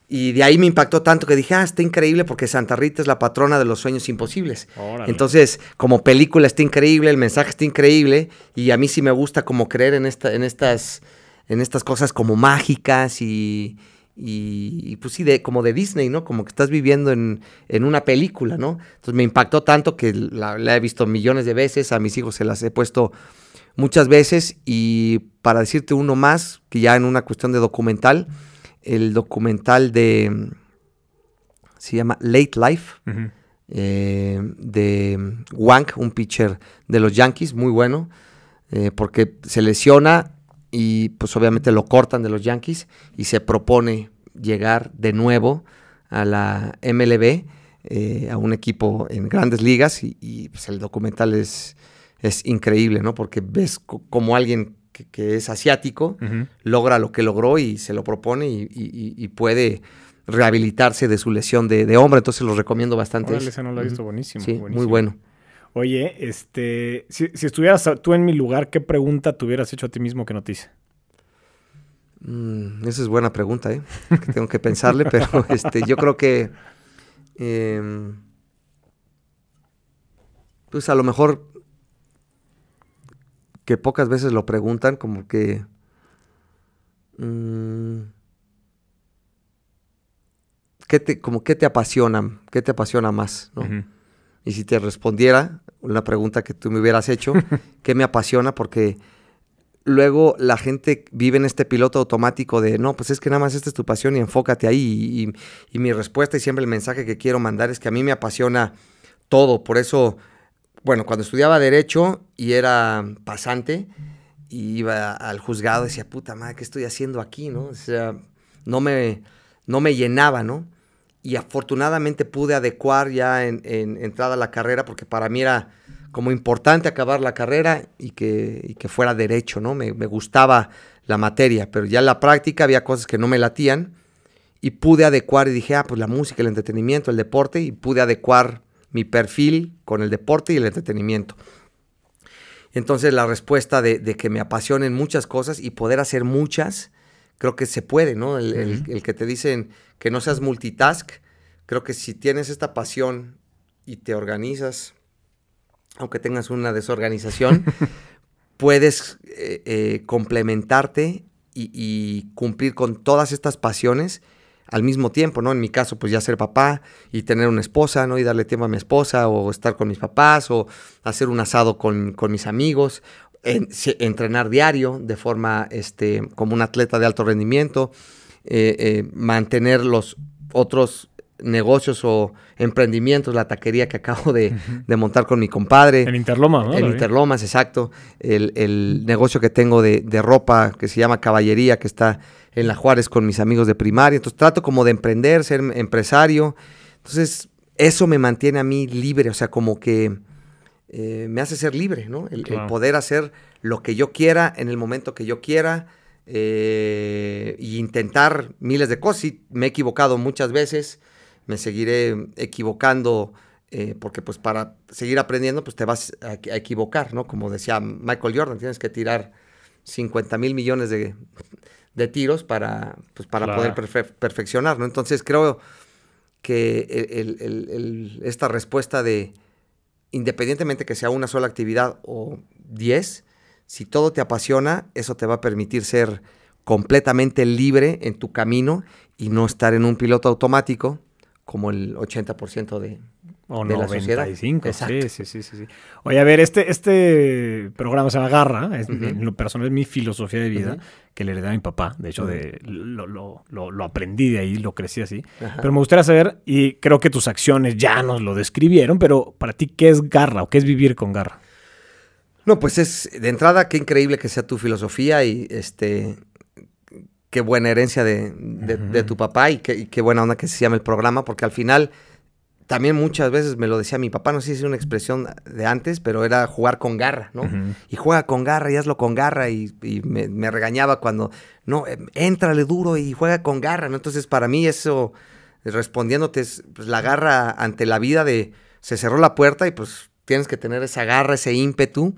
Y de ahí me impactó tanto que dije, ah, está increíble porque Santa Rita es la patrona de los sueños imposibles. Órale. Entonces, como película está increíble, el mensaje está increíble y a mí sí me gusta como creer en, esta, en, estas, en estas cosas como mágicas y, y, y, pues sí, de, como de Disney, ¿no? Como que estás viviendo en, en una película, ¿no? Entonces me impactó tanto que la, la he visto millones de veces, a mis hijos se las he puesto muchas veces y para decirte uno más, que ya en una cuestión de documental, el documental de, se llama Late Life, eh, de Wank, un pitcher de los Yankees, muy bueno, eh, porque se lesiona y pues obviamente lo cortan de los Yankees y se propone llegar de nuevo a la MLB, eh, a un equipo en grandes ligas y, y, pues, el documental es, es increíble, ¿no? Porque ves co- como alguien que, que es asiático logra lo que logró y se lo propone y, y- y puede rehabilitarse de su lesión de, de hombro, entonces lo recomiendo bastante. Órale, ese. no lo he visto, Ujú. buenísimo. Sí, buenísimo. muy bueno. Oye, este, si, si estuvieras tú en mi lugar, ¿qué pregunta te hubieras hecho a ti mismo que no te hice? Mm, esa es buena pregunta, ¿eh? Que tengo que pensarle, pero *laughs* este, yo creo que. em, pues a lo mejor. Que pocas veces lo preguntan, como que. mm, ¿qué te, como, ¿Qué te apasiona? ¿Qué te apasiona más? ¿no? Y si te respondiera una pregunta que tú me hubieras hecho, *laughs* ¿qué me apasiona? Porque luego la gente vive en este piloto automático de, no, pues es que nada más esta es tu pasión y enfócate ahí. Y, y- y mi respuesta y siempre el mensaje que quiero mandar es que a mí me apasiona todo. Por eso, bueno, cuando estudiaba Derecho y era pasante, y iba al juzgado, decía, puta madre, ¿qué estoy haciendo aquí? ¿no? O sea, no me, no me llenaba, ¿no? Y afortunadamente pude adecuar ya en, en entrada a la carrera, porque para mí era como importante acabar la carrera y que, fuera derecho, ¿no? Me, gustaba la materia, pero ya en la práctica había cosas que no me latían y pude adecuar y dije, ah, pues la música, el entretenimiento, el deporte, y pude adecuar mi perfil con el deporte y el entretenimiento. Entonces la respuesta de que me apasionen muchas cosas y poder hacer muchas, creo que se puede, ¿no? El, el- el que te dicen que no seas multitask, creo que si tienes esta pasión y te organizas, aunque tengas una desorganización, *laughs* puedes eh, eh, complementarte y, y cumplir con todas estas pasiones al mismo tiempo, ¿no? En mi caso, pues ya ser papá y tener una esposa, ¿no? Y darle tiempo a mi esposa o estar con mis papás o hacer un asado con, con mis amigos, en- entrenar diario de forma, este, como un atleta de alto rendimiento, eh, eh, mantener los otros negocios o emprendimientos, la taquería que acabo de, de montar con mi compadre. En Interloma, ¿no? En. Interlomas, exacto. El, el negocio que tengo de, de ropa que se llama Caballería, que está en La Juárez con mis amigos de primaria. Entonces trato como de emprender, ser empresario. Entonces eso me mantiene a mí libre, o sea, como que eh, me hace ser libre, ¿no? El, poder hacer lo que yo quiera en el momento que yo quiera eh, y intentar miles de cosas. Sí, me he equivocado muchas veces, me seguiré equivocando eh, porque pues para seguir aprendiendo pues te vas a, a equivocar, ¿no? Como decía Michael Jordan, tienes que tirar 50 mil millones de, de tiros para, pues, para Claro. poder perfe- perfeccionar, ¿no? Entonces creo que el- el- esta respuesta de, independientemente que sea una sola actividad o 10, si todo te apasiona, eso te va a permitir ser completamente libre en tu camino y no estar en un piloto automático como el 80% de... O de la sociedad. 95. Sí, sí, sí, sí. Oye, a ver, este, este programa se llama Garra. Es. En lo personal es mi filosofía de vida que le heredé a mi papá. De hecho, de, lo, lo- lo- lo aprendí de ahí, lo crecí así. Pero me gustaría saber, y creo que tus acciones ya nos lo describieron, pero para ti, ¿qué es garra o qué es vivir con garra? No, pues es de entrada qué increíble que sea tu filosofía y este qué buena herencia de, de- de tu papá y qué, y qué buena onda que se llama el programa, porque al final también muchas veces me lo decía mi papá, no sé si es una expresión de antes, pero era jugar con garra, ¿no? Y juega con garra y hazlo con garra y, y me, me regañaba cuando, no, eh, éntrale duro y juega con garra, ¿no? Entonces para mí eso, respondiéndote, es pues, la garra ante la vida de, se cerró la puerta y pues tienes que tener esa garra, ese ímpetu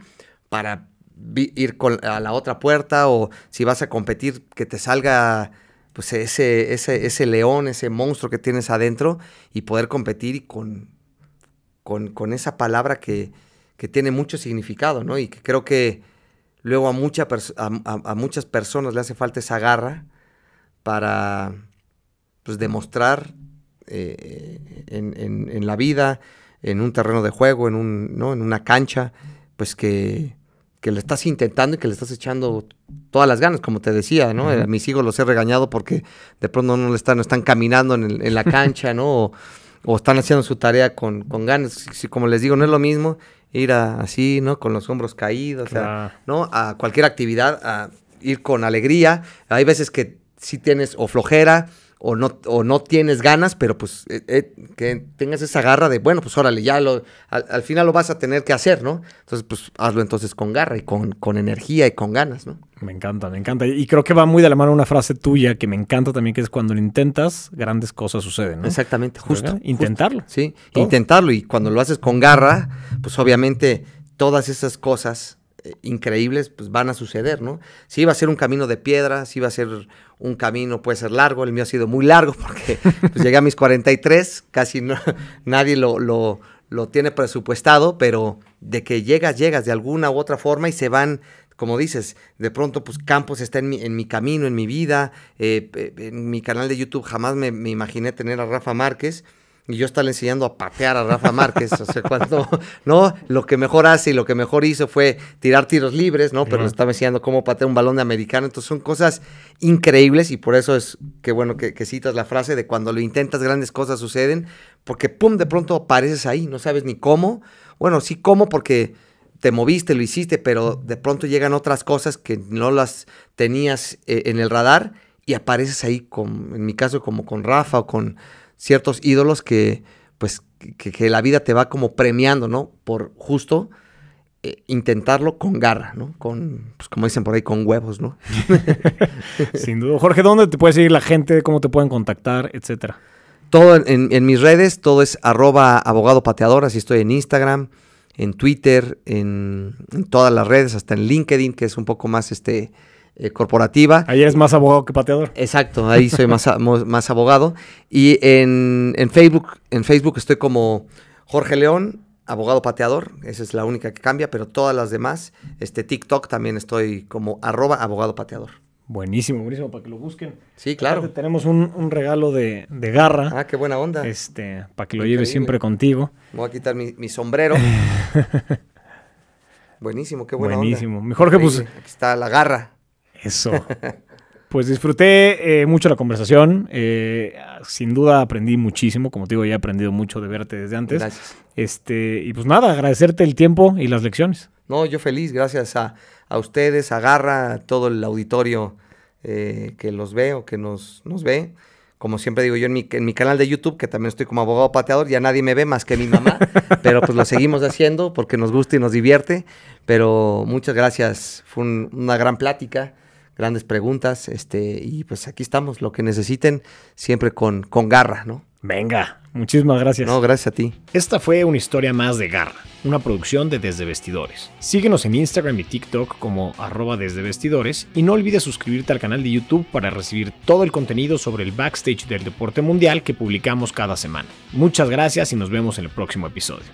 para ir con, a la otra puerta o si vas a competir que te salga pues ese, ese, ese león, ese monstruo que tienes adentro y poder competir con, con, con esa palabra que, que, tiene mucho significado, ¿no? Y que creo que luego a, mucha a, a, muchas personas le hace falta esa garra para pues, demostrar eh, en, en, en, la vida, en un terreno de juego, en, un, ¿no? en una cancha, pues que, que le estás intentando y que le estás echando todas las ganas, como te decía, ¿no? A mis hijos los he regañado porque de pronto no le están, no están caminando en, en la cancha, ¿no? O, están haciendo su tarea con, con ganas. Si, como les digo, no es lo mismo ir a, así, ¿no? Con los hombros caídos, claro. ¿no? A cualquier actividad, a ir con alegría. Hay veces que sí tienes o flojera, o no, o no tienes ganas, pero pues eh, eh, que tengas esa garra de, bueno, pues órale, ya lo, al, al, final lo vas a tener que hacer, ¿no? Entonces, pues hazlo entonces con garra y con, con energía y con ganas, ¿no? Me encanta, me encanta. Y creo que va muy de la mano una frase tuya que me encanta también, que es cuando lo intentas, grandes cosas suceden, ¿no? Exactamente, justo. Intentarlo. Sí, Todo. intentarlo. Y cuando lo haces con garra, pues obviamente todas esas cosas increíbles pues van a suceder, ¿no? Si iba a ser un camino de piedra, si iba a ser un camino, puede ser largo, el mío ha sido muy largo porque pues, llegué a mis 43, casi no, nadie lo, lo, lo, tiene presupuestado, pero de que llegas, llegas de alguna u otra forma y se van, como dices, de pronto pues Campos está en mi, en mi camino, en mi vida, eh, en mi canal de YouTube jamás me, me imaginé tener a Rafa Márquez, y yo estarle enseñando a patear a Rafa Márquez, o sea, cuando, *laughs* ¿no? Lo que mejor hace y lo que mejor hizo fue tirar tiros libres, ¿no? Pero uh -huh. estaba enseñando cómo patear un balón de americano, entonces son cosas increíbles y por eso es que bueno que, que, citas la frase de cuando lo intentas grandes cosas suceden, porque pum, de pronto apareces ahí, no sabes ni cómo, bueno, sí cómo porque te moviste, lo hiciste, pero de pronto llegan otras cosas que no las tenías eh, en el radar y apareces ahí, con, en mi caso, como con Rafa o con ciertos ídolos que, pues, que, que, la vida te va como premiando, ¿no? Por justo eh, intentarlo con garra, ¿no? Con, pues, como dicen por ahí, con huevos, ¿no? *laughs* Sin duda. Jorge, ¿dónde te puede seguir la gente? ¿Cómo te pueden contactar? Etcétera. Todo en, en, mis redes, todo es arroba abogado pateador, así estoy en Instagram, en Twitter, en, en, todas las redes, hasta en LinkedIn, que es un poco más este eh, corporativa. Ahí eres más abogado que pateador. Exacto, ahí soy más, más abogado. Y en, en, Facebook, en Facebook estoy como Jorge León, abogado pateador, esa es la única que cambia, pero todas las demás, este TikTok también estoy como arroba abogado pateador. Buenísimo, buenísimo, para que lo busquen. Sí, claro. Aparte, tenemos un, un, regalo de, de, garra. Ah, qué buena onda. Este, para que lo Increíble. lleves siempre contigo. Me voy a quitar mi, mi sombrero. *laughs* Buenísimo, qué buena Buenísimo. onda. Mejor que pues... Aquí está la garra. Eso. Pues disfruté eh, mucho la conversación. Eh, sin duda aprendí muchísimo. Como te digo, ya he aprendido mucho de verte desde antes. Gracias. Este, y pues nada, agradecerte el tiempo y las lecciones. No, yo feliz, gracias a, a ustedes, a Garra, a todo el auditorio eh, que los ve o que nos, nos ve. Como siempre digo yo en mi, en mi, canal de YouTube, que también estoy como abogado pateador, ya nadie me ve más que mi mamá, *laughs* pero pues lo seguimos haciendo porque nos gusta y nos divierte. Pero muchas gracias, fue un, una gran plática, grandes preguntas, este, y pues aquí estamos, lo que necesiten, siempre con, con garra, ¿no? Venga, muchísimas gracias. No, gracias a ti. Esta fue una historia más de Garra, una producción de Desde Vestidores. Síguenos en Instagram y TikTok como arroba desde vestidores y no olvides suscribirte al canal de YouTube para recibir todo el contenido sobre el backstage del deporte mundial que publicamos cada semana. Muchas gracias y nos vemos en el próximo episodio.